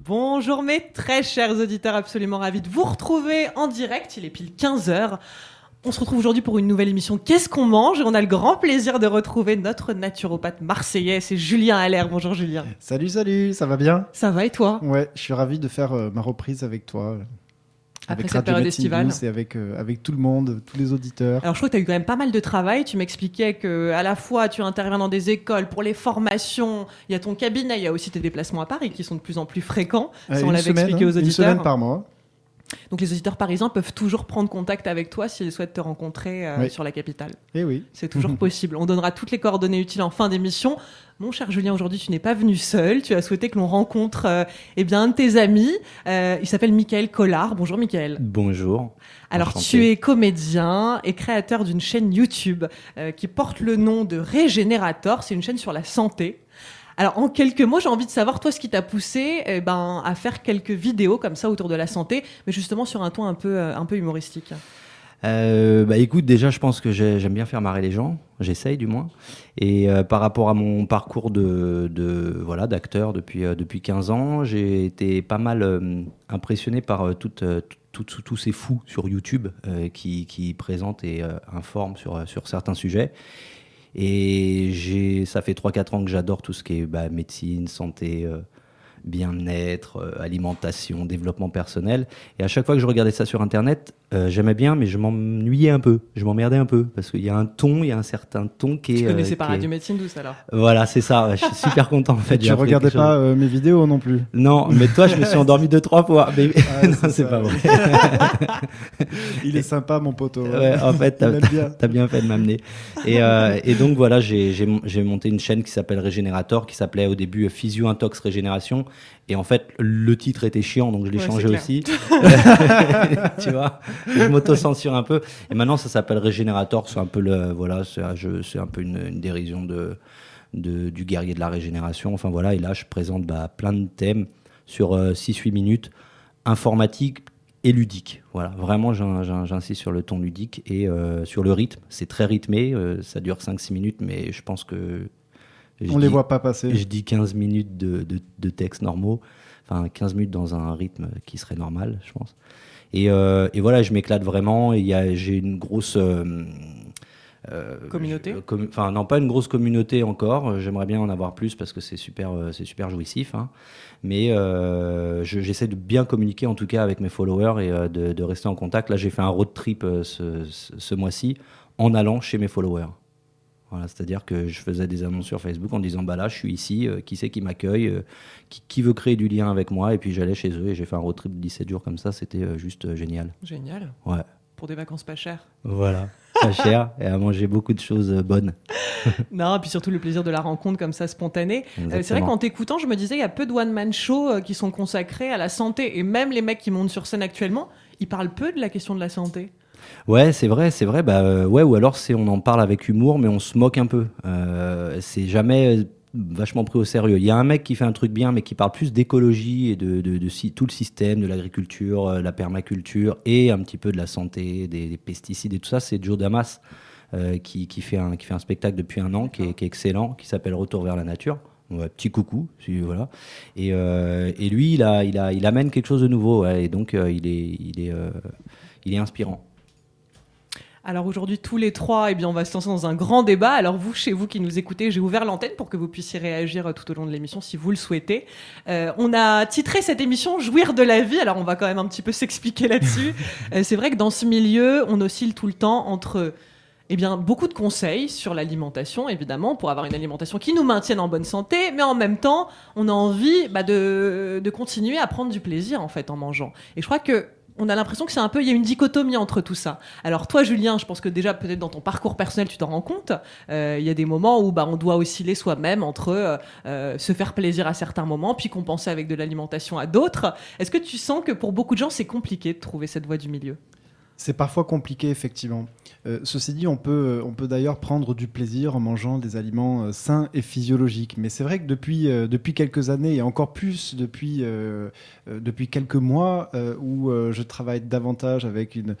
Bonjour mes très chers auditeurs, absolument ravis de vous retrouver en direct, il est pile 15h. On se retrouve aujourd'hui pour une nouvelle émission Qu'est-ce qu'on mange? Et on a le grand plaisir de retrouver notre naturopathe marseillais, c'est Julien Allaire. Bonjour Julien. Salut, salut, ça va bien? Ça va et toi? Ouais, je suis ravi de faire euh, ma reprise avec toi. Après avec cette période estivale. Et avec, euh, avec tout le monde, tous les auditeurs. Alors je crois que tu as eu quand même pas mal de travail. Tu m'expliquais que à la fois tu interviens dans des écoles pour les formations, il y a ton cabinet, il y a aussi tes déplacements à Paris qui sont de plus en plus fréquents. Euh, si on une l'avait expliqué aux hein, Une auditeurs. semaine par mois. Donc les auditeurs parisiens peuvent toujours prendre contact avec toi s'ils souhaitent te rencontrer euh, Oui. sur la capitale. Eh oui. C'est toujours possible. On donnera toutes les coordonnées utiles en fin d'émission. Mon cher Julien, aujourd'hui, tu n'es pas venu seul. Tu as souhaité que l'on rencontre euh, eh bien, un de tes amis. Euh, il s'appelle Michael Collard. Bonjour, Michael. Bonjour. Alors, Enchanté. tu es comédien et créateur d'une chaîne YouTube euh, qui porte le nom de Régénérator. C'est une chaîne sur la santé. Alors, en quelques mots, j'ai envie de savoir, toi, ce qui t'a poussé eh ben, à faire quelques vidéos comme ça autour de la santé, mais justement sur un ton un peu, euh, un peu humoristique. Euh, bah écoute, déjà, je pense que j'ai- j'aime bien faire marrer les gens. J'essaye du moins. Et euh, par rapport à mon parcours de, de voilà d'acteur depuis depuis 15 ans, j'ai été pas mal impressionné par euh, toutes, euh, tout- tout- tous ces fous sur YouTube qui, qui présentent et informent sur sur certains sujets. Et j'ai, ça fait 3-4 ans que j'adore tout ce qui est bah, médecine, santé, euh, bien-être, euh, alimentation, développement personnel. Et à chaque fois que je regardais ça sur Internet, euh, j'aimais bien, mais je m'ennuyais un peu. Je m'emmerdais un peu parce qu'il y a un ton, il y a un certain ton qui est. Tu euh, connaissais pas qui est- Radio Médecine Douce alors? Voilà, c'est ça. Je suis super content en fait. Tu regardais pas euh, mes vidéos non plus? Non, mais toi, je me suis endormi deux trois fois. Mais... Ah, non, c'est pas vrai. Il est sympa, mon poteau. Ouais, en fait, t'as bien. Fait de m'amener. Et, euh, et donc voilà, j'ai monté une chaîne qui s'appelle Régénérator, qui s'appelait au début euh, Physio Intox Régénération. Et en fait, le titre était chiant, donc je l'ai Ouais, changé aussi. tu vois, je m'auto-censure un peu. Et maintenant, ça s'appelle Régénérator. C'est un peu le, voilà, c'est un, jeu- c'est un peu une, une dérision de, de- du guerrier de la régénération. Enfin voilà, et là, je présente bah, plein de thèmes sur 6-8 minutes, informatique et ludique. Voilà, vraiment, j'in- j'in- j'insiste sur le ton ludique et euh, sur le rythme. C'est très rythmé, euh, ça dure 5-6 minutes, mais je pense que. Je On les dis- voit pas passer. Je dis 15 minutes de, de, de texte normaux, enfin 15 minutes dans un rythme qui serait normal, je pense. Et, euh, et voilà, je m'éclate vraiment. et J'ai une grosse. euh, euh, Communauté Enfin, non, pas une grosse communauté encore. J'aimerais bien en avoir plus parce que c'est super, euh, c'est super jouissif. hein. Mais euh, je- j'essaie de bien communiquer en tout cas avec mes followers et euh, de, de rester en contact. Là, j'ai fait un road trip euh, ce, ce- ce mois-ci en allant chez mes followers. Voilà, c'est-à-dire que je faisais des annonces sur Facebook en disant bah là je suis ici, euh, qui c'est qui m'accueille, euh, qui, qui veut créer du lien avec moi et puis j'allais chez eux et j'ai fait un road trip de 17 jours comme ça, c'était euh, juste génial. Génial. Ouais. Pour des vacances pas chères. Voilà. Pas cher et à manger beaucoup de choses bonnes. Non, et puis surtout le plaisir de la rencontre comme ça spontanée. C'est vrai qu'en t'écoutant, je me disais, il y a peu de one-man show qui sont consacrés à la santé. Et même les mecs qui montent sur scène actuellement, ils parlent peu de la question de la santé. Ouais, c'est vrai, c'est vrai. Bah euh, ouais, ou alors c'est on en parle avec humour, mais on se moque un peu. Euh, c'est jamais euh, vachement pris au sérieux. Il y a un mec qui fait un truc bien, mais qui parle plus d'écologie et de, de, de si- tout le système, de l'agriculture, euh, la permaculture et un petit peu de la santé, des, des pesticides et tout ça. C'est Joe Damas qui, qui fait un qui fait un spectacle depuis un an, qui est, qui est excellent, qui s'appelle Retour vers la nature. Ouais, petit coucou, voilà. Et, euh, et lui, il a, il a, il amène quelque chose de nouveau, ouais, et donc euh, il est, il est, euh, il est inspirant. Alors aujourd'hui, tous les trois, eh bien, on va se lancer dans un grand débat. Alors vous, chez vous qui nous écoutez, j'ai ouvert l'antenne pour que vous puissiez réagir tout au long de l'émission si vous le souhaitez. Euh, on a titré cette émission Jouir de la vie. Alors on va quand même un petit peu s'expliquer là-dessus. Euh, c'est vrai que dans ce milieu, on oscille tout le temps entre eh bien, beaucoup de conseils sur l'alimentation, évidemment, pour avoir une alimentation qui nous maintienne en bonne santé, mais en même temps, on a envie bah, de, continuer à prendre du plaisir, en fait, en mangeant. Et je crois que on a l'impression que c'est un peu, il y a une dichotomie entre tout ça. Alors toi, Julien, je pense que déjà peut-être dans ton parcours personnel, tu t'en rends compte. Euh, Il y a des moments où bah, on doit osciller soi-même entre euh, euh, se faire plaisir à certains moments, puis compenser avec de l'alimentation à d'autres. Est-ce que tu sens que pour beaucoup de gens, c'est compliqué de trouver cette voie du milieu? C'est parfois compliqué, effectivement. Euh, ceci dit, on peut, euh, on peut d'ailleurs prendre du plaisir en mangeant des aliments euh, sains et physiologiques. Mais c'est vrai que depuis, depuis quelques années, et encore plus depuis, depuis quelques mois, où je travaille davantage avec, une,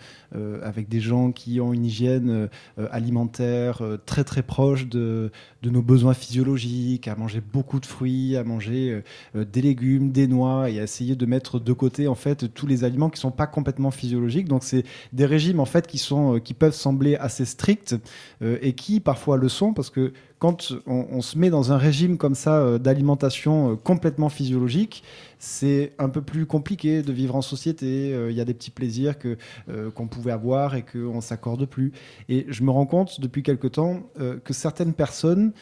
avec des gens qui ont une hygiène alimentaire très très proche de, de nos besoins physiologiques, à manger beaucoup de fruits, à manger des légumes, des noix, et à essayer de mettre de côté en fait tous les aliments qui sont pas complètement physiologiques. Donc c'est des régimes en fait qui sont, euh, qui peuvent sembler assez stricts euh, et qui parfois le sont parce que quand on, se met dans un régime comme ça euh, d'alimentation euh, complètement physiologique, c'est un peu plus compliqué de vivre en société. Euh, Il y a des petits plaisirs que qu'on pouvait avoir et qu'on s'accorde plus. Et je me rends compte depuis quelque temps que certaines personnes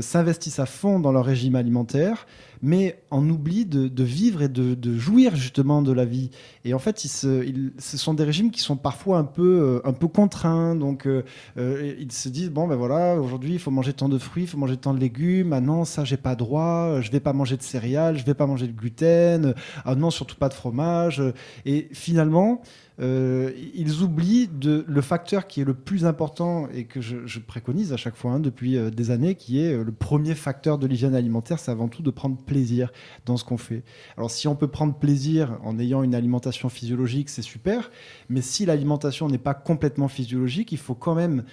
s'investissent à fond dans leur régime alimentaire, mais en oublient de, vivre et de, jouir justement de la vie. Et en fait, ils se, ce sont des régimes qui sont parfois un peu, un peu contraints. Donc, ils se disent bon ben voilà, aujourd'hui il faut manger tant de fruits, il faut manger tant de légumes. Ah non, ça j'ai pas droit. Je vais pas manger de céréales, je vais pas manger de gluten. Ah non, surtout pas de fromage. Et finalement. Euh, ils oublient le facteur qui est le plus important et que je, préconise à chaque fois hein, depuis euh, des années, qui est euh, le premier facteur de l'hygiène alimentaire, c'est avant tout de prendre plaisir dans ce qu'on fait. Alors si on peut prendre plaisir en ayant une alimentation physiologique, c'est super, mais si l'alimentation n'est pas complètement physiologique, il faut quand même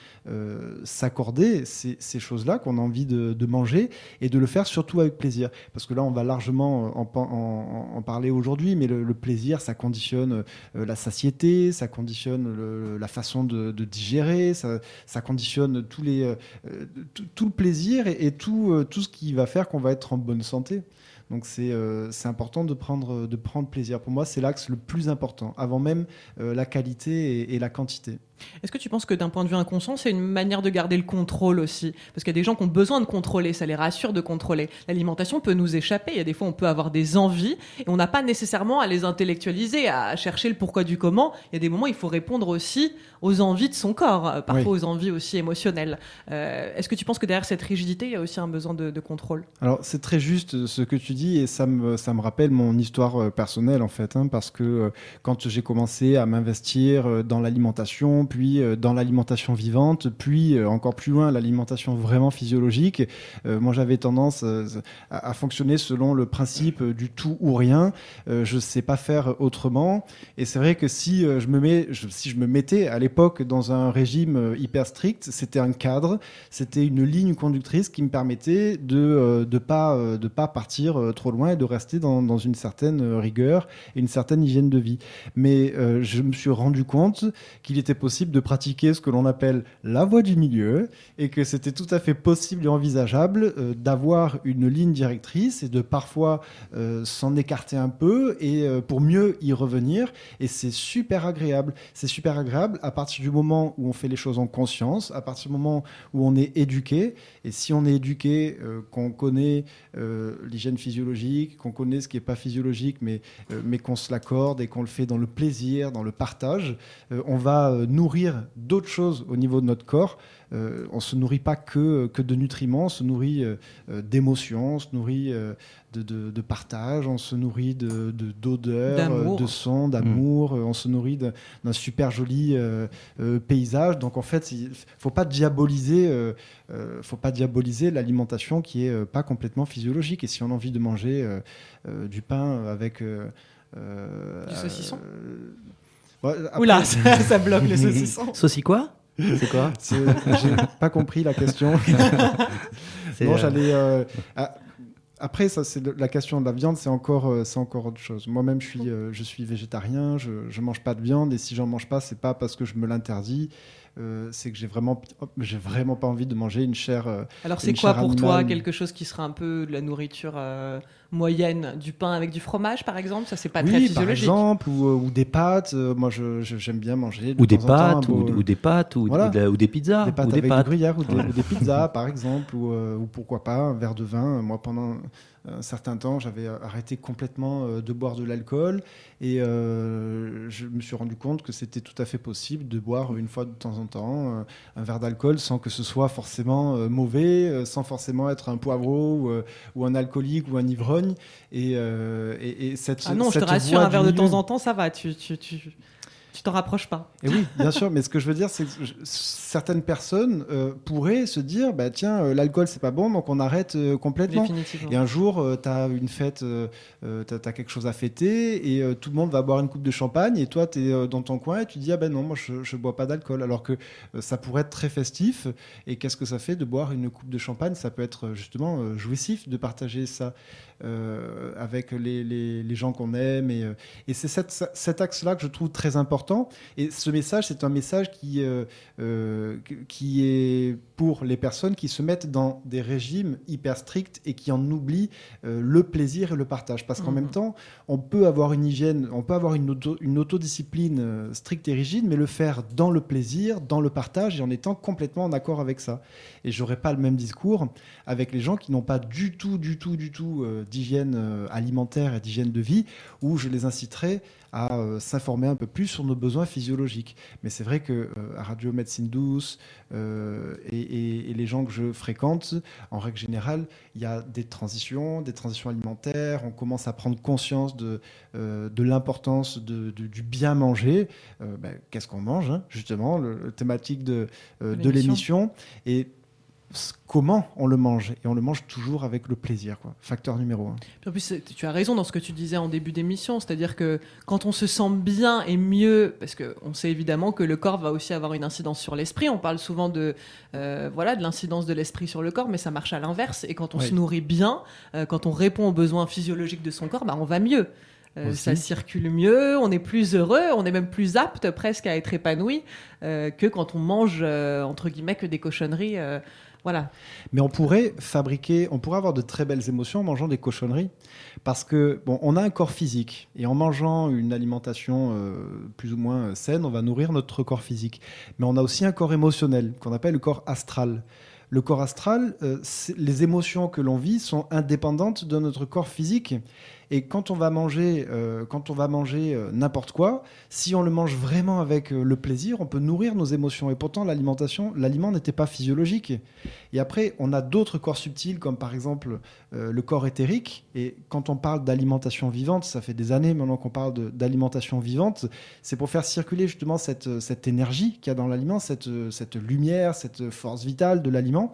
s'accorder ces, choses-là qu'on a envie de, manger et de le faire surtout avec plaisir. Parce que là, on va largement en, parler aujourd'hui, mais le, plaisir, ça conditionne la satiété, ça conditionne la façon de, digérer, ça, conditionne euh, tout, le plaisir et, euh, tout ce qui va faire qu'on va être en bonne santé. Donc c'est euh, important de prendre, plaisir. Pour moi, c'est l'axe le plus important, avant même la qualité et la quantité. Est-ce que tu penses que d'un point de vue inconscient, c'est une manière de garder le contrôle aussi? Parce qu'il y a des gens qui ont besoin de contrôler, ça les rassure de contrôler. L'alimentation peut nous échapper, il y a des fois on peut avoir des envies et on n'a pas nécessairement à les intellectualiser, à chercher le pourquoi du comment. Il y a des moments où il faut répondre aussi aux envies de son corps, euh, parfois aux envies aussi émotionnelles. Euh, Est-ce que tu penses que derrière cette rigidité, il y a aussi un besoin de, de contrôle? Alors c'est très juste euh, ce que tu dis et ça me, ça me rappelle mon histoire personnelle en fait, hein, parce que quand j'ai commencé à m'investir dans l'alimentation, puis euh, dans l'alimentation vivante, puis euh, encore plus loin l'alimentation vraiment physiologique, euh, moi j'avais tendance à, fonctionner selon le principe du tout ou rien. Je sais pas faire autrement et c'est vrai que si je me mets, si je me mettais à l'époque dans un régime hyper strict, c'était un cadre, c'était une ligne conductrice qui me permettait de de pas de pas partir trop loin et de rester dans, dans une certaine rigueur et une certaine hygiène de vie. Mais je me suis rendu compte qu'il était possible de pratiquer ce que l'on appelle la voie du milieu et que c'était tout à fait possible et envisageable euh, d'avoir une ligne directrice et de parfois euh, s'en écarter un peu et euh, pour mieux y revenir. Et c'est super agréable. C'est super agréable à partir du moment où on fait les choses en conscience, à partir du moment où on est éduqué. Et si on est éduqué, qu'on connaît l'hygiène physiologique, qu'on connaît ce qui n'est pas physiologique, mais, mais qu'on se l'accorde et qu'on le fait dans le plaisir, dans le partage, on va euh, nourrir d'autres choses au niveau de notre corps. Euh, on se nourrit pas que, que de nutriments, on se nourrit euh, euh, d'émotions, on se nourrit euh, de, de- de partage, on se nourrit de de- d'odeurs, D'amour. euh, de sons, d'amour, euh, on se nourrit de- d'un super joli euh, euh, paysage. Donc en fait, il faut pas diaboliser, euh, euh, faut pas diaboliser l'alimentation qui est euh, pas complètement physiologique. Et si on a envie de manger euh, euh, du pain avec euh, euh, Du saucisson? Ouais, après, Oula, ça, ça bloque les saucissons. Sauci quoi? C'est quoi? J'ai pas compris la question. Non, euh, j'allais. euh, après, ça, c'est la question de la viande, c'est encore, euh, c'est encore autre chose. Moi-même, je suis, euh, je suis végétarien, je, je mange pas de viande, et si j'en mange pas, c'est pas parce que je me l'interdis, euh, c'est que j'ai vraiment, j'ai vraiment pas envie de manger une chair. euh, Alors c'est quoi pour toi quelque chose qui serait un peu de la nourriture euh, moyenne Du pain avec du fromage par exemple Ça c'est pas oui, très par physiologique. exemple, ou, euh, ou des pâtes. euh, moi, je- je- j'aime bien manger. de ou des temps pâtes, ou, beau- ou des pâtes, ou, Voilà. ou de la- ou des pizzas, Des pâtes ou des avec pâtes. du gruyère ou des, Ouais. ou des pizzas, par exemple, ou, euh, ou pourquoi pas un verre de vin. Moi, pendant un certain temps, j'avais arrêté complètement euh, de boire de l'alcool et euh, je me suis rendu compte que c'était tout à fait possible de boire une fois de temps en temps euh, un verre d'alcool sans que ce soit forcément euh, mauvais, euh, sans forcément être un poivreau ou, euh, ou un alcoolique ou un Et, euh, et, et cette, Ah non, je te rassure, un verre de temps en temps, ça va. Tu, tu, tu, tu t'en rapproches pas. Et oui, bien sûr, mais ce que je veux dire, c'est que je- certaines personnes euh, pourraient se dire, bah tiens, euh, l'alcool c'est pas bon, donc on arrête euh, complètement. Et un jour, tu as une fête, tu as, quelque chose à fêter, et tout le monde va boire une coupe de champagne, et toi, tu es dans ton coin, et tu dis, ah ben non, moi, je, je bois pas d'alcool, alors que ça pourrait être très festif. Et qu'est-ce que ça fait de boire une coupe de champagne? Ça peut être justement jouissif de partager ça euh, avec les, les- les gens qu'on aime. Et, euh, et c'est cette- cet axe-là que je trouve très important. Et ce message, c'est un message qui, euh, qui est pour les personnes qui se mettent dans des régimes hyper stricts et qui en oublient le plaisir et le partage. Parce qu'en Mhm. même temps, on peut avoir une hygiène, on peut avoir une, auto- une autodiscipline stricte et rigide, mais le faire dans le plaisir, dans le partage et en étant complètement en accord avec ça. Et j'aurais pas le même discours avec les gens qui n'ont pas du tout, du tout, du tout euh, d'hygiène euh, alimentaire et d'hygiène de vie, où je les inciterais à euh, s'informer un peu plus sur nos besoins physiologiques. Mais c'est vrai que euh, à Radio Médecine Douce euh, et, et- et les gens que je fréquente, en règle générale, il y a des transitions, des transitions alimentaires. On commence à prendre conscience de, euh, de l'importance de- de- du bien manger. Euh, ben, Qu'est-ce qu'on mange, hein, justement, le, le thématique de, De l'émission. Et comment on le mange. Et on le mange toujours avec le plaisir. Quoi. Facteur numéro un. En plus, tu as raison dans ce que tu disais en début d'émission, c'est-à-dire que quand on se sent bien et mieux, parce qu'on sait évidemment que le corps va aussi avoir une incidence sur l'esprit, on parle souvent de, euh, voilà, de l'incidence de l'esprit sur le corps, mais ça marche à l'inverse, et quand on Oui. se nourrit bien, euh, quand on répond aux besoins physiologiques de son corps, bah, on va mieux. Euh, ça circule mieux, on est plus heureux, on est même plus apte presque à être épanoui euh, que quand on mange, euh, entre guillemets, que des cochonneries. Euh, voilà. Mais on pourrait fabriquer, on pourrait avoir de très belles émotions en mangeant des cochonneries. Parce que, bon, on a un corps physique. Et en mangeant une alimentation euh, plus ou moins saine, on va nourrir notre corps physique. Mais on a aussi un corps émotionnel, qu'on appelle le corps astral. Le corps astral, euh, les émotions que l'on vit sont indépendantes de notre corps physique. Et quand on va manger, euh, quand on va manger euh, n'importe quoi, si on le mange vraiment avec euh, le plaisir, on peut nourrir nos émotions. Et pourtant, l'alimentation, l'aliment n'était pas physiologique. Et après, on a d'autres corps subtils, comme par exemple le corps éthérique. Et quand on parle d'alimentation vivante, ça fait des années maintenant qu'on parle d'alimentation vivante, c'est pour faire circuler justement cette, cette énergie qu'il y a dans l'aliment, cette, cette lumière, cette force vitale de l'aliment.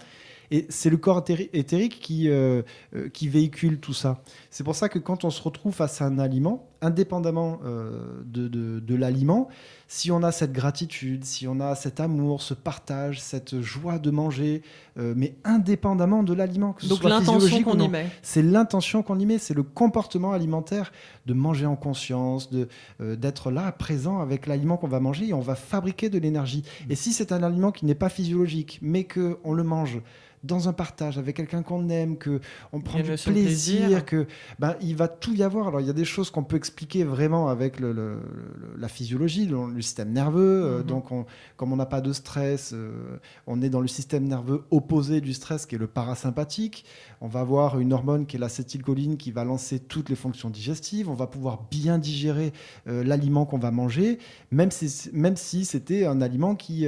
Et c'est le corps éthéri- éthérique qui, euh, euh, qui véhicule tout ça. C'est pour ça que quand on se retrouve face à un aliment, indépendamment euh, de, de- de l'aliment, si on a cette gratitude, si on a cet amour, ce partage, cette joie de manger, euh, mais indépendamment de l'aliment, que ce Donc soit l'intention physiologique qu'on y met. C'est l'intention qu'on y met, c'est le comportement alimentaire de manger en conscience, de euh, d'être là, présent avec l'aliment qu'on va manger et on va fabriquer de l'énergie. Et si c'est un aliment qui n'est pas physiologique, mais que on le mange dans un partage avec quelqu'un qu'on aime, que on prend du plaisir. que ben, il va tout y avoir. Alors il y a des choses qu'on peut expliquer vraiment avec le- le- le- la physiologie, le, le système nerveux. euh, Mhm. donc on- comme on n'a pas de stress, euh, on est dans le système nerveux opposé du stress qui est le parasympathique. On va avoir une hormone qui est l'acétylcholine qui va lancer toutes les fonctions digestives. On va pouvoir bien digérer euh, l'aliment qu'on va manger, même si, même si c'était un aliment qui,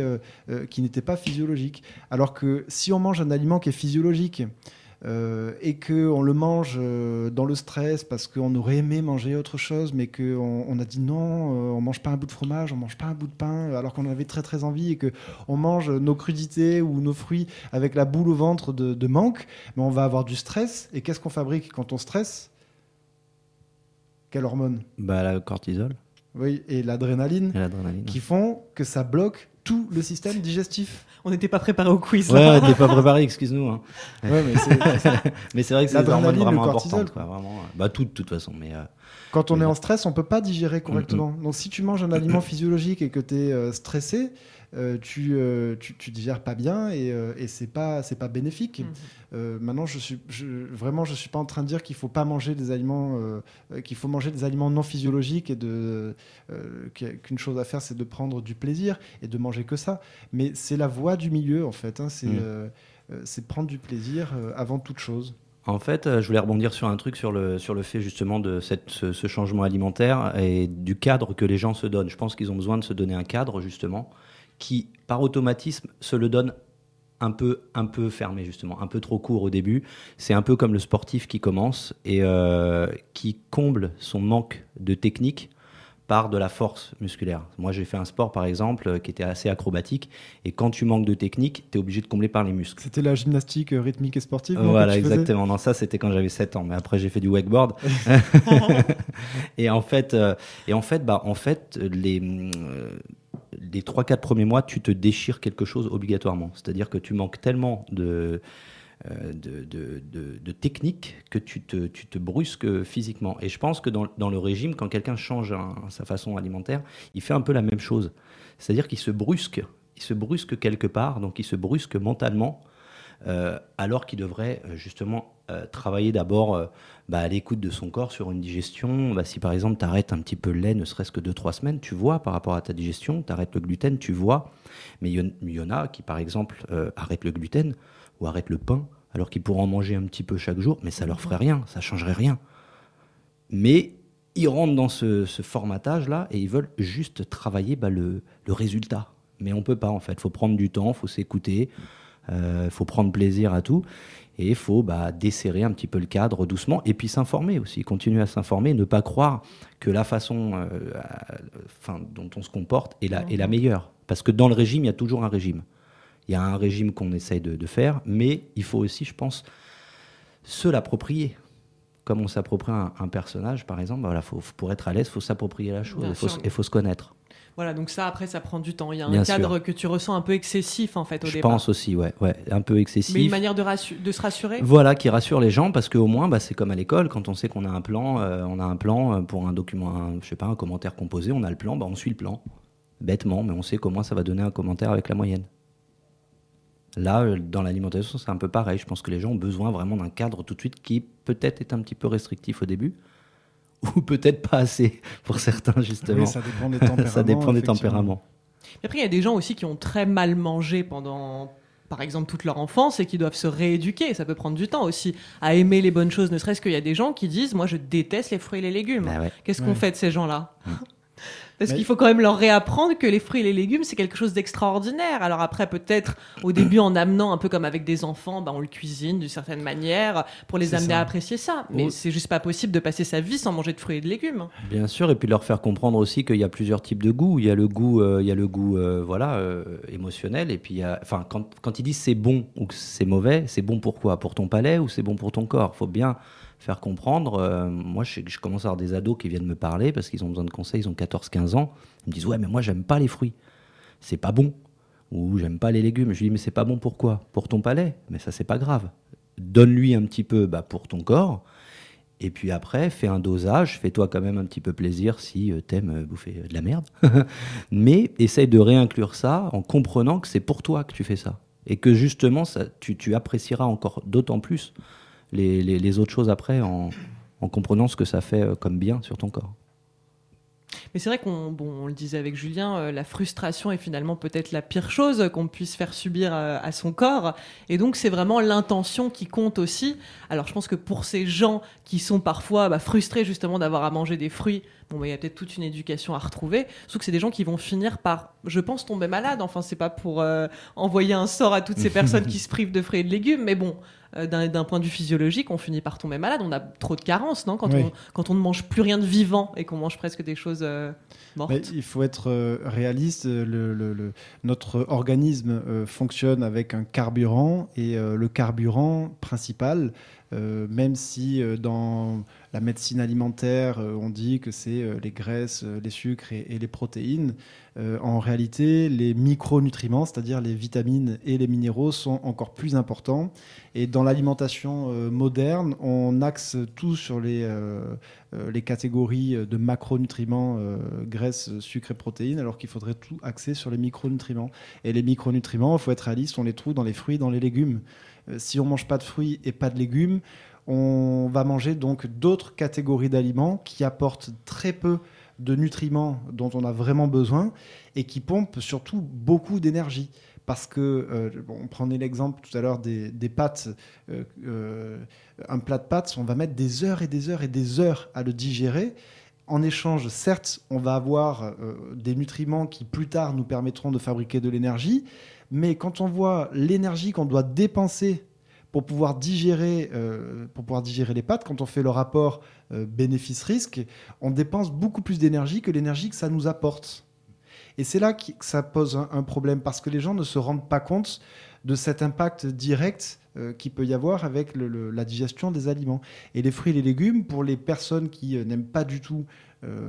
qui n'était pas physiologique. Alors que si on mange un aliment qui est physiologique, euh, et qu'on le mange euh, dans le stress parce qu'on aurait aimé manger autre chose, mais qu'on on a dit non, euh, on mange pas un bout de fromage, on mange pas un bout de pain, alors qu'on avait très très envie et que on mange nos crudités ou nos fruits avec la boule au ventre de, de manque, mais on va avoir du stress. Et qu'est-ce qu'on fabrique quand on stresse? Quelle hormone? Bah, la cortisol Oui, et l'adrénaline, et l'adrénaline. qui font que ça bloque tout le système digestif. On n'était pas préparé au quiz. Ouais, t'es pas préparé, excuse-nous. hein. Ouais, mais c'est- Mais c'est vrai que c'est vraiment le cortisol, importantes. Quoi, vraiment. Bah, tout, de toute façon. Mais, euh, Quand on est en stress, on peut pas digérer correctement. Mm-hmm. Donc si tu manges un aliment physiologique et que tu es stressé, euh, tu, euh, tu, tu digères pas bien et, euh, et c'est pas c'est pas bénéfique. Mhm. Euh, maintenant, je suis je, vraiment je suis pas en train de dire qu'il faut pas manger des aliments euh, qu'il faut manger des aliments non physiologiques et de euh, qu'une chose à faire c'est de prendre du plaisir et de manger que ça. Mais c'est la voie du milieu en fait. hein. c'est Mm. euh, euh, c'est prendre du plaisir euh, avant toute chose. En fait, je voulais rebondir sur un truc sur le, sur le fait justement de cette, ce, ce changement alimentaire et du cadre que les gens se donnent. Je pense qu'ils ont besoin de se donner un cadre justement qui, par automatisme, se le donne un peu, un peu fermé justement, un peu trop court au début. C'est un peu comme le sportif qui commence et euh, qui comble son manque de technique par de la force musculaire. Moi, j'ai fait un sport, par exemple, qui était assez acrobatique. Et quand tu manques de technique, tu es obligé de combler par les muscles. C'était la gymnastique euh, rythmique et sportive Voilà, exactement. Non, ça, c'était quand j'avais 7 ans. Mais après, j'ai fait du wakeboard. et en fait, euh, et en fait, bah, en fait les, les 3-4 premiers mois, tu te déchires quelque chose obligatoirement. C'est-à-dire que tu manques tellement de euh, de, de, technique que tu te, tu te, brusques physiquement. Et je pense que dans, dans le régime, quand quelqu'un change sa façon alimentaire, il fait un peu la même chose. C'est-à-dire qu'il se brusque, il se brusque quelque part, donc il se brusque mentalement, euh, alors qu'il devrait euh, justement travailler d'abord bah, à l'écoute de son corps sur une digestion. Bah, si par exemple tu arrêtes un petit peu le lait, ne serait-ce que 2-3 semaines, tu vois par rapport à ta digestion, tu arrêtes le gluten, tu vois. Mais il y, en a qui par exemple arrêtent le gluten ou arrêtent le pain alors qu'ils pourraient en manger un petit peu chaque jour, mais ça leur ferait rien, ça changerait rien. Mais ils rentrent dans ce, formatage-là et ils veulent juste travailler bah, le, résultat. Mais on peut pas, en fait. Il faut prendre du temps, il faut s'écouter, il euh, faut prendre plaisir à tout. Et il faut bah, desserrer un petit peu le cadre doucement et puis s'informer aussi, continuer à s'informer, ne pas croire que la façon euh, dont on se comporte est la, est la meilleure. Parce que dans le régime, il y a toujours un régime. Il y a un régime qu'on essaye de, faire, mais il faut aussi, je pense, se l'approprier. Comme on s'approprie un, personnage, par exemple, voilà, faut, pour être à l'aise, il faut s'approprier la chose, il faut, se connaître. Voilà, donc ça, après, ça prend du temps. Il y a un cadre que tu ressens un peu excessif, en fait, au je départ. Je pense aussi, ouais, ouais, un peu excessif. Mais une manière de, de se rassurer? Voilà, qui rassure les gens, parce qu'au moins, bah, c'est comme à l'école, quand on sait qu'on a un plan, euh, on a un plan euh, pour un document, je sais pas, un commentaire composé, on a le plan, bah, on suit le plan. Bêtement, mais on sait comment ça va donner un commentaire avec la moyenne. Là, euh, dans l'alimentation, c'est un peu pareil. Je pense que les gens ont besoin vraiment d'un cadre tout de suite qui peut-être est un petit peu restrictif au début, ou peut-être pas assez pour certains, justement. ça dépend des tempéraments. ça dépend des tempéraments. après, il y a des gens aussi qui ont très mal mangé pendant par exemple toute leur enfance et qui doivent se rééduquer. Ça peut prendre du temps aussi à aimer les bonnes choses. Ne serait-ce qu'il y a des gens qui disent Moi, je déteste les fruits et les légumes. Bah Qu'est-ce qu'on fait de ces gens-là? Parce qu'il faut quand même leur réapprendre que les fruits et les légumes, c'est quelque chose d'extraordinaire. Alors après, peut-être au début, en amenant un peu comme avec des enfants, bah, on le cuisine d'une certaine manière pour les amener à apprécier ça. Mais c'est juste pas possible de passer sa vie sans manger de fruits et de légumes. Bien sûr, et puis leur faire comprendre aussi qu'il y a plusieurs types de goûts. Il y a le goût, euh, il y a le goût, euh, voilà, euh, émotionnel. Et puis, enfin, quand, quand ils disent c'est bon ou c'est mauvais, c'est bon pour quoi Pour ton palais ou c'est bon pour ton corps? Faut bien faire comprendre. Euh, moi, je, je, commence à avoir des ados qui viennent me parler parce qu'ils ont besoin de conseils, ils ont 14-15 ans. Ils me disent Ouais, mais moi, j'aime pas les fruits. C'est pas bon. Ou j'aime pas les légumes. Je lui dis Mais c'est pas bon pourquoi? Pour ton palais. Mais ça, c'est pas grave. Donne-lui un petit peu bah, pour ton corps. Et puis après, fais un dosage, fais-toi quand même un petit peu plaisir si euh, t'aimes euh, bouffer de la merde. Mais essaye de réinclure ça en comprenant que c'est pour toi que tu fais ça. Et que justement, ça, tu, tu apprécieras encore d'autant plus les, autres choses après en, comprenant ce que ça fait euh, comme bien sur ton corps. Mais c'est vrai qu'on bon, le disait avec Julien, euh, la frustration est finalement peut-être la pire chose qu'on puisse faire subir euh, à, son corps. Et donc c'est vraiment l'intention qui compte aussi. Alors je pense que pour ces gens qui sont parfois bah, frustrés justement d'avoir à manger des fruits, bon, bah, il y a peut-être toute une éducation à retrouver. Sauf que c'est des gens qui vont finir par, je pense, tomber malades. Enfin, c'est pas pour envoyer un sort à toutes ces personnes qui se privent de fruits et de légumes, mais bon, d'un point de vue physiologique, on finit par tomber malade. On a trop de carences, non? Quand, on, quand on ne mange plus rien de vivant et qu'on mange presque des choses euh, mortes. il faut être euh, réaliste. Le, notre organisme fonctionne avec un carburant et le carburant principal, même si dans la médecine alimentaire, on dit que c'est les graisses, les sucres et les protéines. Euh, en réalité, les micronutriments, c'est-à-dire les vitamines et les minéraux, sont encore plus importants. Et dans l'alimentation euh, moderne, on axe tout sur les, euh, les catégories de macronutriments, graisses, sucres et protéines, alors qu'il faudrait tout axer sur les micronutriments. Et les micronutriments, il faut être réaliste, on les trouve dans les fruits, dans les légumes. Si on mange pas de fruits et pas de légumes, on va manger donc d'autres catégories d'aliments qui apportent très peu de nutriments dont on a vraiment besoin et qui pompent surtout beaucoup d'énergie. Parce que, euh, on prenait l'exemple tout à l'heure des, pâtes, euh, euh, un plat de pâtes, on va mettre des heures et des heures et des heures à le digérer. En échange, certes, on va avoir des nutriments qui plus tard nous permettront de fabriquer de l'énergie, mais quand on voit l'énergie qu'on doit dépenser pour pouvoir digérer, euh, pour pouvoir digérer les pâtes, quand on fait le rapport euh, bénéfice-risque, on dépense beaucoup plus d'énergie que l'énergie que ça nous apporte. Et c'est là que ça pose un, problème parce que les gens ne se rendent pas compte de cet impact direct euh, qu'il peut y avoir avec la digestion des aliments. Et les fruits et les légumes, pour les personnes qui n'aiment pas du tout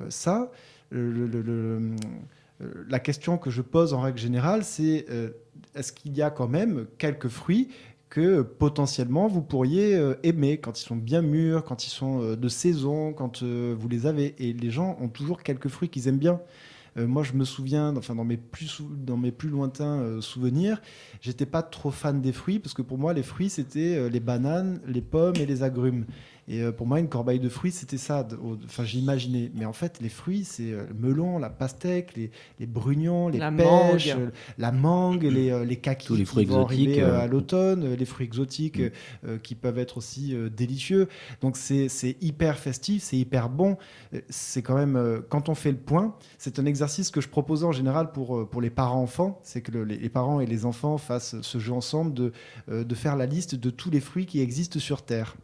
ça, la question que je pose en règle générale, c'est est-ce qu'il y a quand même quelques fruits que potentiellement vous pourriez euh, aimer quand ils sont bien mûrs, quand ils sont euh, de saison, quand euh, vous les avez? Et les gens ont toujours quelques fruits qu'ils aiment bien. moi, je me souviens, dans mes plus, dans mes plus lointains souvenirs, j'étais pas trop fan des fruits parce que pour moi, les fruits, c'était les bananes, les pommes et les agrumes. Et euh, pour moi, une corbeille de fruits, c'était ça. Enfin, j'imaginais. Mais en fait, les fruits, c'est euh, le melon, la pastèque, les, les brugnons, les pêches, euh, la mangue, les, les kakis les fruits qui vont exotiques, arriver à l'automne, les fruits exotiques mm. qui peuvent être aussi délicieux. Donc, c'est hyper festif, c'est hyper bon. C'est quand même, quand on fait le point, c'est un exercice que je proposais en général pour, pour les parents-enfants. C'est que les, les, parents et les enfants fassent ce jeu ensemble de, de faire la liste de tous les fruits qui existent sur Terre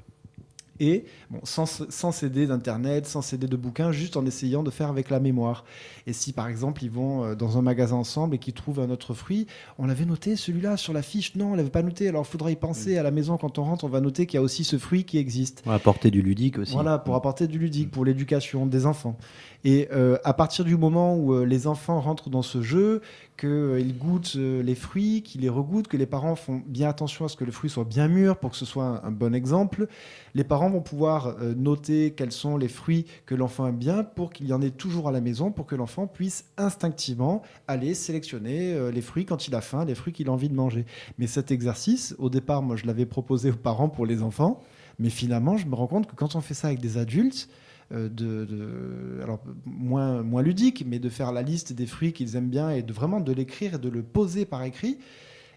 et bon, sans, sans CD d'internet, sans CD de bouquins, juste en essayant de faire avec la mémoire. Et si par exemple ils vont euh, dans un magasin ensemble et qu'ils trouvent un autre fruit, on l'avait noté celui-là sur la fiche, non, on l'avait pas noté. Alors il faudra y penser à la maison quand on rentre, on va noter qu'il y a aussi ce fruit qui existe. Pour apporter du ludique aussi. Voilà, pour apporter du ludique, pour l'éducation des enfants. Et euh, à partir du moment où euh, les enfants rentrent dans ce jeu, qu'ils goûtent les fruits, qu'ils les regoûtent, que les parents font bien attention à ce que le fruit soit bien mûr pour que ce soit un, bon exemple, les parents vont pouvoir noter quels sont les fruits que l'enfant aime bien pour qu'il y en ait toujours à la maison, pour que l'enfant puisse instinctivement aller sélectionner euh, les fruits quand il a faim, les fruits qu'il a envie de manger. Mais cet exercice, au départ, moi, je l'avais proposé aux parents pour les enfants, mais finalement, je me rends compte que quand on fait ça avec des adultes, euh, de, alors moins, moins ludique, mais de faire la liste des fruits qu'ils aiment bien et de vraiment de l'écrire et de le poser par écrit,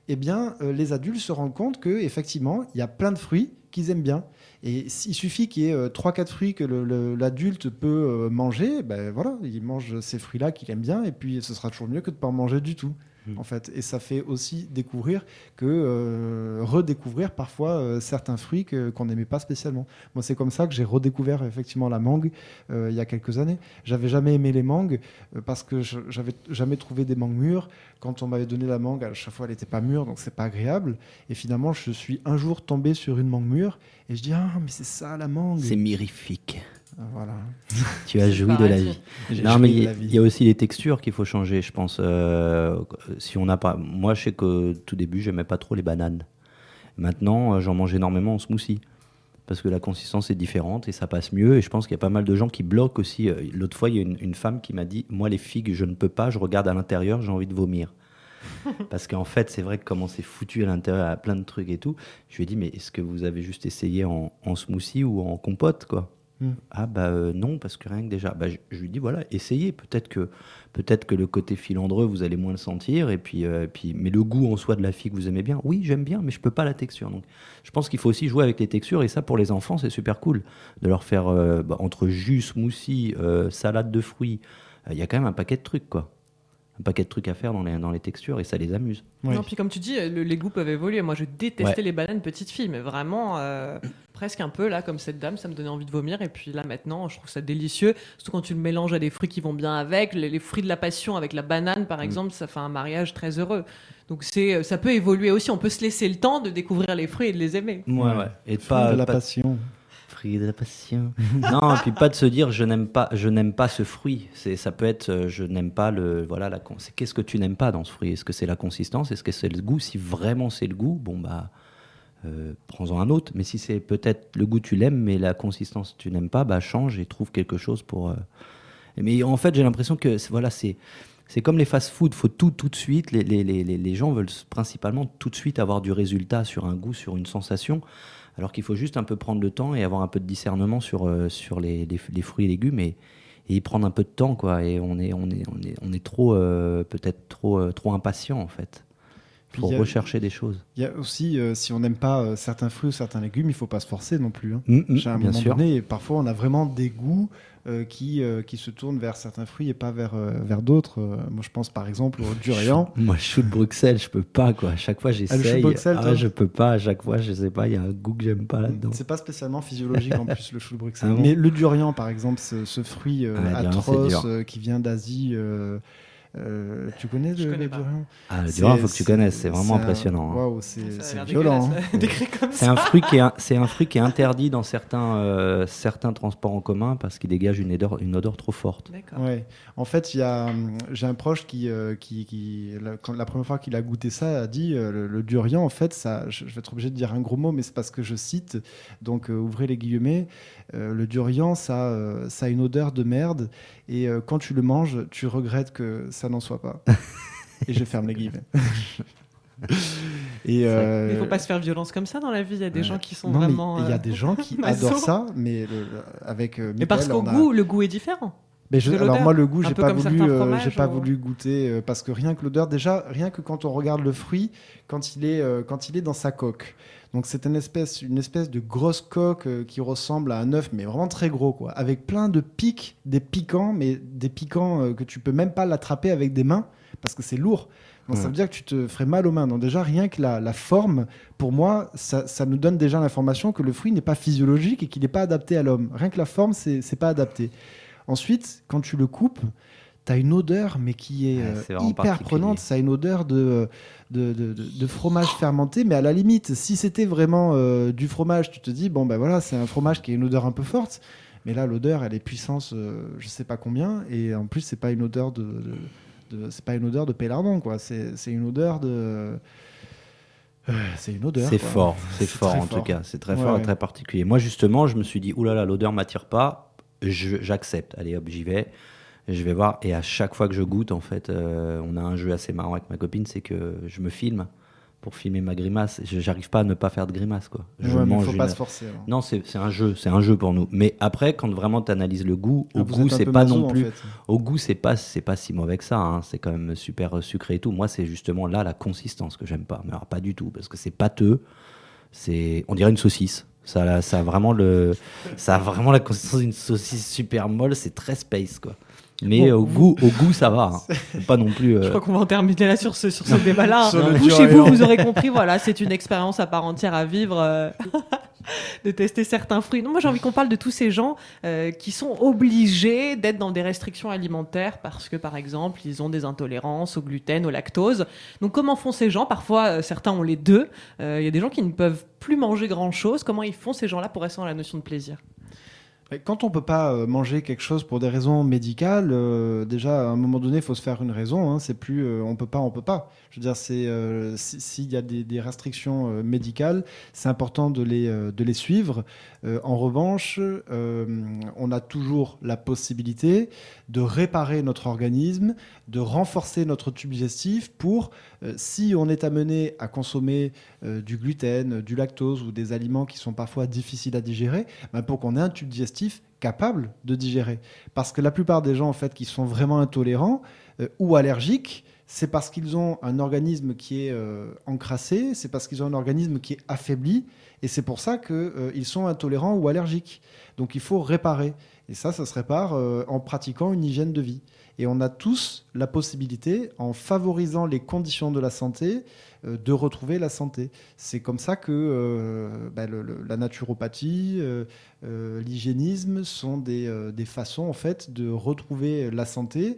eh bien, euh, les adultes se rendent compte que effectivement, il y a plein de fruits qu'ils aiment bien. Et il suffit qu'il y ait 3-4 euh, fruits que l'adulte peut euh, manger, ben voilà, il mange ces fruits-là qu'il aime bien, et puis ce sera toujours mieux que de ne pas en manger du tout. Mm. en fait. Et ça fait aussi découvrir que euh, redécouvrir parfois euh, certains fruits qu'on n'aimait pas spécialement. Moi, c'est comme ça que j'ai redécouvert effectivement la mangue euh, il y a quelques années. J'avais jamais aimé les mangues parce que j'avais jamais trouvé des mangues mûres. Quand on m'avait donné la mangue, à chaque fois, elle n'était pas mûre, donc c'est pas agréable. Et finalement, je suis un jour tombé sur une mangue mûre et je dis ah mais c'est ça la mangue. C'est mirifique. Voilà. Tu as joui de la vie. Non, mais il y, a aussi les textures qu'il faut changer, je pense. Euh, si on n'a pas, moi, je sais que tout début, j'aimais pas trop les bananes. Maintenant, euh, j'en mange énormément en smoothie parce que la consistance est différente et ça passe mieux. Et je pense qu'il y a pas mal de gens qui bloquent aussi. Euh, l'autre fois, il y a une, femme qui m'a dit Moi, les figues, je ne peux pas, je regarde à l'intérieur, j'ai envie de vomir. Parce qu'en fait, c'est vrai que comment c'est foutu à l'intérieur, à plein de trucs et tout. Je lui ai dit Mais est-ce que vous avez juste essayé en, en smoothie ou en compote quoi? Ah bah euh, non, parce que rien que déjà, bah, je, lui dis voilà, essayez. Peut-être que, peut-être que le côté filandreux, vous allez moins le sentir. Et puis, euh, puis, mais le goût en soi de la figue, vous aimez bien. Oui, j'aime bien, mais je peux pas la texture. Donc, je pense qu'il faut aussi jouer avec les textures. Et ça, pour les enfants, c'est super cool de leur faire euh, bah, entre jus, smoothie, salade de fruits. Il y a quand même un paquet de trucs, quoi un paquet de trucs à faire dans les, dans les textures et ça les amuse. Non, puis comme tu dis, les goûts peuvent évoluer. Moi, je détestais les bananes petite fille, mais vraiment euh, presque un peu là, comme cette dame, ça me donnait envie de vomir. Et puis là, maintenant, je trouve ça délicieux, surtout quand tu le mélanges à des fruits qui vont bien avec. Les, fruits de la passion avec la banane, par mm. exemple, ça fait un mariage très heureux. Donc c'est, ça peut évoluer aussi. On peut se laisser le temps de découvrir les fruits et de les aimer. Ouais, ouais. Et pas de la passion de la passion. non, et puis pas de se dire je n'aime pas, je n'aime pas ce fruit. C'est, ça peut être euh, je n'aime pas le, voilà, la, qu'est-ce que tu n'aimes pas dans ce fruit? Est-ce que c'est la consistance? Est-ce que c'est le goût? Si vraiment c'est le goût, bon bah, euh, prends-en un autre. Mais si c'est peut-être le goût tu l'aimes, mais la consistance tu n'aimes pas, bah change et trouve quelque chose pour. Euh, mais en fait, j'ai l'impression que voilà, c'est c'est comme les fast-food, faut tout tout de suite. Les, les, les, les, gens veulent principalement tout de suite avoir du résultat sur un goût, sur une sensation alors qu'il faut juste un peu prendre le temps et avoir un peu de discernement sur, euh, sur les, les, fruits et légumes et, et, y prendre un peu de temps quoi et on est on est on est, on est trop euh, peut-être trop euh, trop impatient en fait faut rechercher des choses. Il y a aussi, si on n'aime pas certains fruits ou certains légumes, il ne faut pas se forcer non plus. Hein. Mm, mm, un bien moment sûr. donné, parfois on a vraiment des goûts qui, euh, qui se tournent vers certains fruits et pas vers, euh, vers d'autres. moi, je pense par exemple au durian. Moi, chou de Bruxelles, je peux pas quoi. À chaque fois, ah, j'essaye. Ah, je peux pas. À chaque fois, je sais pas. Il y a un goût que j'aime pas là-dedans. C'est pas spécialement physiologique en plus le chou de Bruxelles. Ah Mais le durian, par exemple, ce, fruit atroce qui vient d'Asie. Euh, tu connais le, le durian Ah, le durian, il faut que tu connaisses, c'est vraiment impressionnant. Hein. Waouh, c'est violent. Hein. c'est un fruit qui est, c'est un fruit qui est interdit dans certains, euh, certains transports en commun parce qu'il dégage une odeur, une odeur trop forte. Ouais. En fait, il a, j'ai un proche qui, euh, qui, qui la, quand, la, première fois qu'il a goûté ça, a dit le, durian, en fait, ça, je, vais être obligé de dire un gros mot, mais c'est parce que je cite, donc ouvrez les guillemets, le durian, ça, ça a une odeur de merde et quand tu le manges, tu regrettes que ça n'en soit pas. et je ferme les guillemets. et euh... Il faut pas se faire violence comme ça dans la vie. Il y a des gens qui sont vraiment. Il y a des gens qui adorent ça, mais avec. Euh, mais parce qu'au goût, le goût est différent. Mais je, alors moi le goût j'ai pas voulu euh, j'ai pas voulu goûter euh, parce que rien que l'odeur déjà rien que quand on regarde le fruit quand il est quand il est dans sa coque donc c'est une espèce, une espèce de grosse coque euh, qui ressemble à un œuf, mais vraiment très gros, quoi, avec plein de pics, des piquants, mais des piquants euh, que tu peux même pas l'attraper avec des mains parce que c'est lourd. Donc ça veut dire que tu te ferais mal aux mains. Donc déjà rien que la, forme, pour moi, ça, ça nous donne déjà l'information que le fruit n'est pas physiologique et qu'il n'est pas adapté à l'homme. Rien que la forme, c'est pas adapté. Ensuite, quand tu le coupes, tu as une odeur, mais qui est, euh, hyper prenante. Ça a une odeur de, de, de, fromage fermenté, mais à la limite, si c'était vraiment euh, du fromage, tu te dis, bon, ben voilà, c'est un fromage qui a une odeur un peu forte. Mais là, l'odeur, elle est puissance, euh, je sais pas combien, et en plus, c'est pas une odeur de, c'est pas une odeur de pélardon, quoi. C'est une odeur de. c'est une odeur. C'est fort, c'est fort en tout cas. C'est très fort et très particulier. Moi, justement, je me suis dit, oulala, l'odeur m'attire pas. J'accepte. Allez, hop, j'y vais je vais voir. Et à chaque fois que je goûte, en fait, euh, on a un jeu assez marrant avec ma copine, c'est que je me filme pour filmer ma grimace. J'arrive pas à ne pas faire de grimace, quoi. Je ouais, mange faut pas se forcer. Non, c'est un jeu, c'est un jeu pour nous. Mais après, quand vraiment tu analyses le goût, au goût, c'est pas non plus. Au goût, c'est pas, c'est pas si mauvais que ça. Hein. C'est quand même super sucré et tout. Moi, c'est justement là la consistance que j'aime pas. Mais alors, pas du tout, parce que c'est pâteux. C'est, on dirait une saucisse. Ça, ça a vraiment le, ça a vraiment la consistance d'une saucisse super molle. C'est très space, quoi. Mais au, goût, au goût, ça va. Hein. Pas non plus. Je euh, crois qu'on va en terminer là sur ce, sur ce débat-là. vous, chez vous, vous aurez compris, voilà, c'est une expérience à part entière à vivre. Euh, de tester certains fruits. Non, moi j'ai envie qu'on parle de tous ces gens euh, qui sont obligés d'être dans des restrictions alimentaires parce que par exemple ils ont des intolérances au gluten, au lactose. Donc comment font ces gens? Parfois certains ont les deux. Il y a des gens qui ne peuvent plus manger grand chose. Comment ils font ces gens-là pour rester dans la notion de plaisir? Quand on peut pas euh, manger quelque chose pour des raisons médicales, euh, déjà à un moment donné, il faut se faire une raison. Hein, c'est plus euh, on peut pas, on peut pas. Je veux dire, c'est s'il y a des, restrictions médicales, c'est important de les de les suivre. en revanche, on a toujours la possibilité de réparer notre organisme, de renforcer notre tube digestif pour, si on est amené à consommer du gluten, du lactose ou des aliments qui sont parfois difficiles à digérer, ben, pour qu'on ait un tube digestif capable de digérer. Parce que la plupart des gens en fait qui sont vraiment intolérants euh, ou allergiques, c'est parce qu'ils ont un organisme qui est euh, encrassé, c'est parce qu'ils ont un organisme qui est affaibli, et c'est pour ça qu'ils euh, sont intolérants ou allergiques. Donc il faut réparer. Et ça, ça se répare en pratiquant une hygiène de vie. Et on a tous la possibilité, en favorisant les conditions de la santé, euh, de retrouver la santé. C'est comme ça que euh, bah, la naturopathie, euh, l'hygiénisme sont des, des, façons en fait de retrouver la santé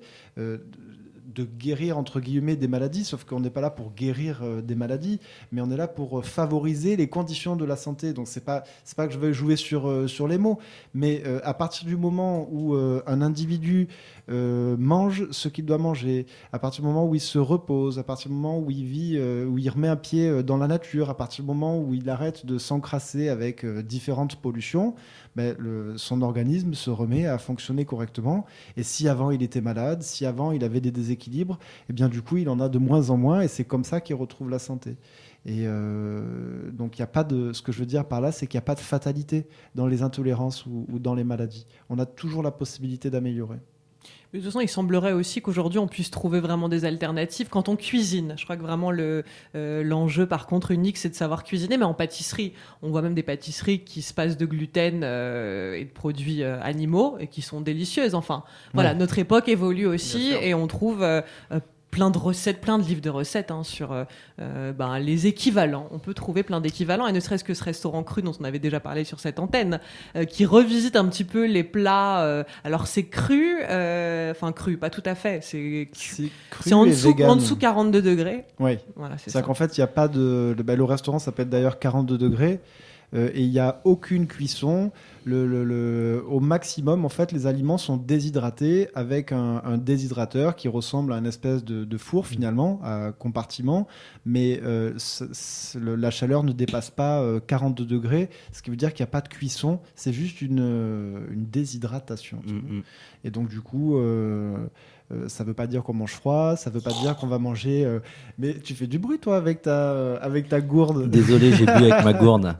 de guérir entre guillemets des maladies, sauf qu'on n'est pas là pour guérir euh, des maladies, mais on est là pour euh, favoriser les conditions de la santé. Donc c'est pas c'est pas que je veux jouer sur euh, sur les mots, mais à partir du moment où un individu mange ce qu'il doit manger, à partir du moment où il se repose, à partir du moment où il vit, où il remet un pied dans la nature, à partir du moment où il arrête de s'encrasser avec différentes pollutions, ben, son organisme se remet à fonctionner correctement. Et si avant il était malade, si avant il avait des déséquilibres, eh bien du coup il en a de moins en moins et c'est comme ça qu'il retrouve la santé. Et euh, donc il n'y a pas de, ce que je veux dire par là, c'est qu'il n'y a pas de fatalité dans les intolérances ou dans les maladies. On a toujours la possibilité d'améliorer. De toute façon, il semblerait aussi qu'aujourd'hui on puisse trouver vraiment des alternatives quand on cuisine. Je crois que vraiment le euh, l'enjeu, par contre, unique, c'est de savoir cuisiner. Mais en pâtisserie, on voit même des pâtisseries qui se passent de gluten euh, et de produits euh, animaux et qui sont délicieuses. Enfin, voilà, notre époque évolue aussi et on trouve plein de recettes, plein de livres de recettes hein, sur euh, euh, ben, les équivalents. On peut trouver plein d'équivalents, et ne serait-ce que ce restaurant cru dont on avait déjà parlé sur cette antenne, euh, qui revisite un petit peu les plats. alors c'est cru, enfin cru, pas tout à fait. C'est c'est en dessous, en dessous 42 degrés. Oui. Voilà, c'est ça. qu'en fait, il n'y a pas de. Le, bah, le restaurant s'appelle d'ailleurs 42 degrés. Et il n'y a aucune cuisson le, au maximum, en fait, les aliments sont déshydratés avec un, déshydrateur qui ressemble à une espèce de, four mmh. finalement, à compartiment, mais euh, la chaleur ne dépasse pas 42 euh, degrés, ce qui veut dire qu'il n'y a pas de cuisson, c'est juste une, euh, déshydratation. Mmh, mmh. Et donc du coup, euh, ça veut pas dire qu'on mange froid, ça veut pas dire qu'on va manger. Euh, mais tu fais du bruit, toi, avec ta, avec ta gourde. Désolé, j'ai bu avec ma gourde.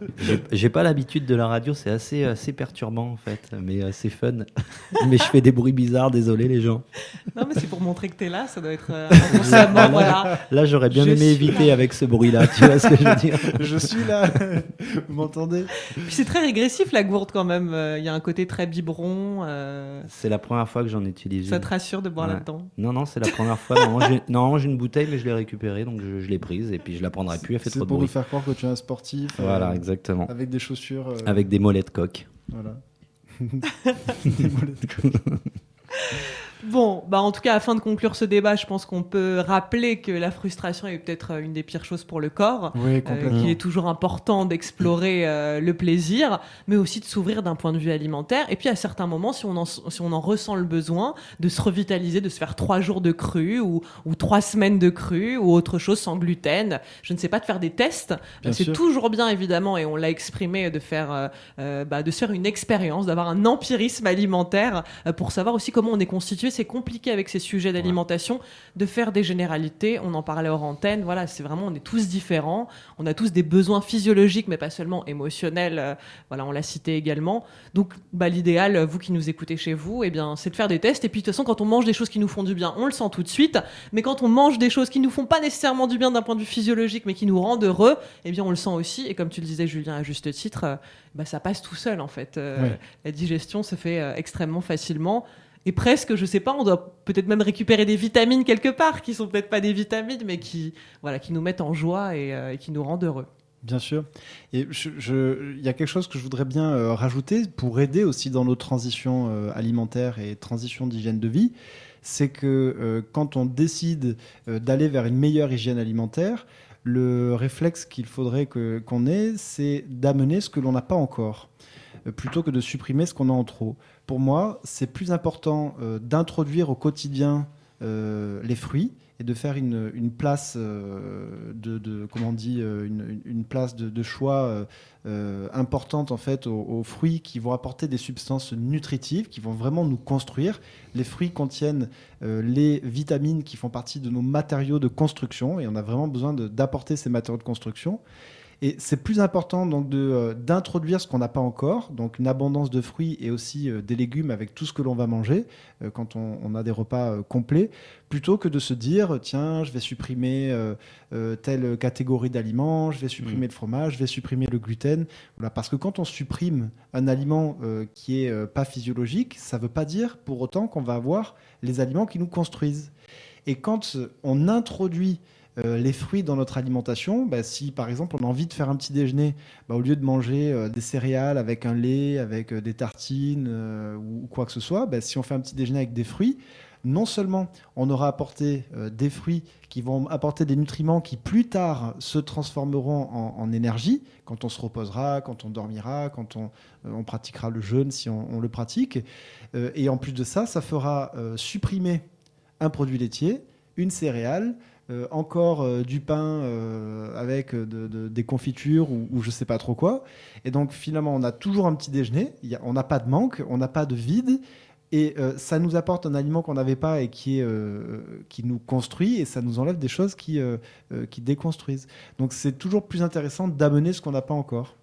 J'ai pas l'habitude de la radio, c'est assez, assez perturbant, en fait, mais assez fun. mais je fais des bruits bizarres, désolé, les gens. Non, mais c'est pour montrer que tu es là, ça doit être euh, là, voilà. là j'aurais bien aimé éviter avec ce bruit-là, tu vois ce que je veux dire Je suis là, vous m'entendez? C'est très régressif, la gourde, quand même. Il y a un côté très biberon. C'est la première fois que j'en utilise. Ça te rassure de boire non, non, c'est la première fois. Normalement, j'ai une bouteille, mais je l'ai récupérée, donc je, l'ai prise et puis je la prendrai plus. Elle fait trop de bruit. C'est pour nous faire croire que tu es un sportif. Voilà, euh, exactement. Avec des chaussures. Euh, avec des mollets de coq. Voilà. des mollets de coq. Bon, bah en tout cas, afin de conclure ce débat, je pense qu'on peut rappeler que la frustration est peut-être euh, une des pires choses pour le corps. Oui, euh, qu'il est toujours important d'explorer euh, le plaisir, mais aussi de s'ouvrir d'un point de vue alimentaire. Et puis à certains moments, si on en, si on en ressent le besoin, de se revitaliser, de se faire trois jours de cru ou, ou trois semaines de cru ou autre chose sans gluten. Je ne sais pas, de faire des tests. C'est toujours bien, évidemment, et on l'a exprimé, de faire, bah, de se faire une expérience, d'avoir un empirisme alimentaire pour savoir aussi comment on est constitué c'est compliqué avec ces sujets d'alimentation de faire des généralités. On en parlait hors antenne. Voilà, c'est vraiment, on est tous différents. On a tous des besoins physiologiques, mais pas seulement émotionnels. Euh, voilà, on l'a cité également. Donc, bah, l'idéal, vous qui nous écoutez chez vous, eh bien, c'est de faire des tests. Et puis, de toute façon, quand on mange des choses qui nous font du bien, on le sent tout de suite. Mais quand on mange des choses qui nous font pas nécessairement du bien d'un point de vue physiologique, mais qui nous rendent heureux, eh bien, on le sent aussi. Et comme tu le disais, Julien, à juste titre, euh, bah, ça passe tout seul, en fait. Euh, la digestion se fait extrêmement facilement. Et presque, je sais pas, on doit peut-être même récupérer des vitamines quelque part, qui sont peut-être pas des vitamines, mais qui, voilà, qui nous mettent en joie et, euh, qui nous rendent heureux. Bien sûr. Et il y a quelque chose que je voudrais bien euh, rajouter pour aider aussi dans nos transitions euh, alimentaires et transitions d'hygiène de vie, c'est que quand on décide d'aller vers une meilleure hygiène alimentaire, le réflexe qu'il faudrait qu'on ait, c'est d'amener ce que l'on n'a pas encore, plutôt que de supprimer ce qu'on a en trop pour moi, c'est plus important euh, d'introduire au quotidien euh, les fruits et de faire une, place euh, de, choix importante en fait aux, fruits qui vont apporter des substances nutritives qui vont vraiment nous construire. Les fruits contiennent les vitamines qui font partie de nos matériaux de construction et on a vraiment besoin d'apporter ces matériaux de construction et c'est plus important donc euh, d'introduire ce qu'on n'a pas encore, donc une abondance de fruits et aussi euh, des légumes avec tout ce que l'on va manger euh, quand on, a des repas complets, plutôt que de se dire tiens je vais supprimer telle catégorie d'aliments, je vais supprimer mmh. le fromage, je vais supprimer le gluten. Voilà, parce que quand on supprime un aliment qui est pas physiologique, ça ne veut pas dire pour autant qu'on va avoir les aliments qui nous construisent. Et quand on introduit euh, les fruits dans notre alimentation, bah, si par exemple on a envie de faire un petit déjeuner, bah, au lieu de manger euh, des céréales avec un lait, avec euh, des tartines ou, quoi que ce soit, bah, si on fait un petit déjeuner avec des fruits, non seulement on aura apporté des fruits qui vont apporter des nutriments qui plus tard se transformeront en, énergie, quand on se reposera, quand on dormira, quand on, pratiquera le jeûne si on, le pratique. et en plus de ça, ça fera supprimer un produit laitier, une céréale, euh, encore euh, du pain euh, avec des confitures ou, je je sais pas trop quoi. Et donc finalement, on a toujours un petit déjeuner, on n'a pas de manque, on n'a pas de vide. Et ça nous apporte un aliment qu'on n'avait pas et qui, est, qui nous construit, et ça nous enlève des choses qui déconstruisent. Donc c'est toujours plus intéressant d'amener ce qu'on n'a pas encore.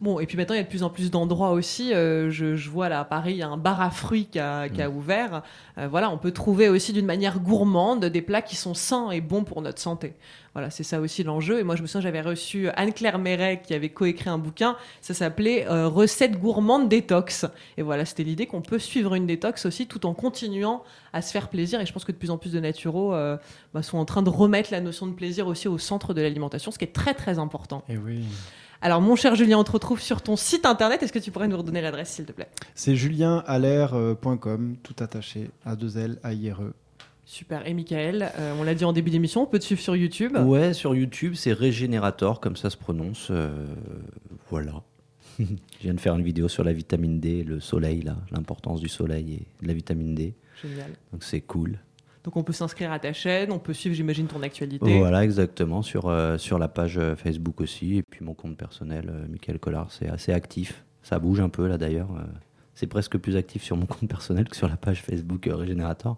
Bon, et puis maintenant, il y a de plus en plus d'endroits aussi. Euh, je, je vois là à Paris, il y a un bar à fruits qui a, qui a ouvert. Euh, voilà, on peut trouver aussi d'une manière gourmande des plats qui sont sains et bons pour notre santé. Voilà, c'est ça aussi l'enjeu. Et moi, je me souviens, j'avais reçu Anne-Claire Méret qui avait coécrit un bouquin. Ça s'appelait euh, Recettes gourmandes détox. Et voilà, c'était l'idée qu'on peut suivre une détox aussi tout en continuant à se faire plaisir. Et je pense que de plus en plus de naturaux euh, bah, sont en train de remettre la notion de plaisir aussi au centre de l'alimentation, ce qui est très très important. Et oui. Alors, mon cher Julien, on te retrouve sur ton site internet. Est-ce que tu pourrais nous redonner l'adresse, s'il te plaît? C'est julienalaire.com, tout attaché, à 2 L, A I R E. Super. Et Michael, euh, on l'a dit en début d'émission, on peut te suivre sur YouTube? Ouais, sur YouTube, c'est Régénérator, comme ça se prononce. euh, voilà. Je viens de faire une vidéo sur la vitamine D, le soleil, là, l'importance du soleil et de la vitamine D. Génial. Donc c'est cool. Donc, on peut s'inscrire à ta chaîne, on peut suivre, j'imagine, ton actualité. Voilà, exactement. Sur, euh, sur la page euh, Facebook aussi. Et puis mon compte personnel, euh, Michael Collard, c'est assez actif. Ça bouge un peu là d'ailleurs. C'est presque plus actif sur mon compte personnel que sur la page Facebook Régénérator.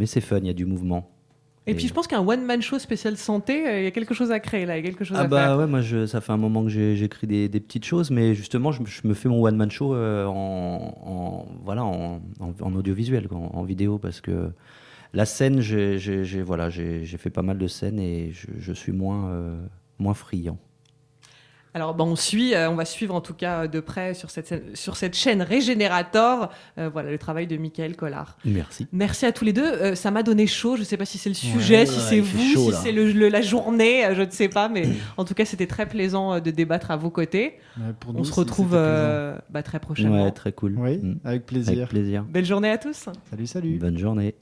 Mais c'est fun, il y a du mouvement. Et puis, je pense qu'un one-man show spécial santé, euh, il y a quelque chose à créer là, il y a quelque chose Ah à bah faire. ouais, moi je, ça fait un moment que j'écris des, des petites choses, mais justement je, me- je me fais mon one man show euh, en, en- voilà en, en- en audiovisuel, quoi, en vidéo, parce que la scène, j'ai voilà, j'ai fait pas mal de scènes et je, je suis moins euh, moins friand. Alors, on suit, euh, on va suivre en tout cas de près sur cette, scène- sur cette chaîne Régénérator, euh, voilà, le travail de Michael Collard. Merci. Merci à tous les deux. Euh, ça m'a donné chaud. Je ne sais pas si c'est le sujet, Ouais, si ouais, c'est vous, chaud, si c'est le, le- la journée, je ne sais pas. Mais en tout cas, c'était très plaisant de débattre à vos côtés. Ouais, pour On nous, se retrouve euh, bah, très prochainement. Ouais, très cool. Oui, Mm. avec plaisir. Avec plaisir. Belle journée à tous. Salut, salut. Bonne journée.